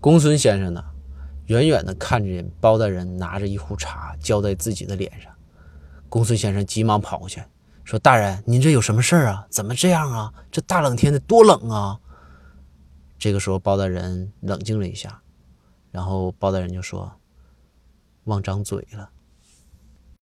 公孙先生呢，远远的看见包大人拿着一壶茶浇在自己的脸上。公孙先生急忙跑过去，说：“大人，您这有什么事儿啊？怎么这样啊？这大冷天的多冷啊！”这个时候，包大人冷静了一下，然后包大人就说：“忘张嘴了。”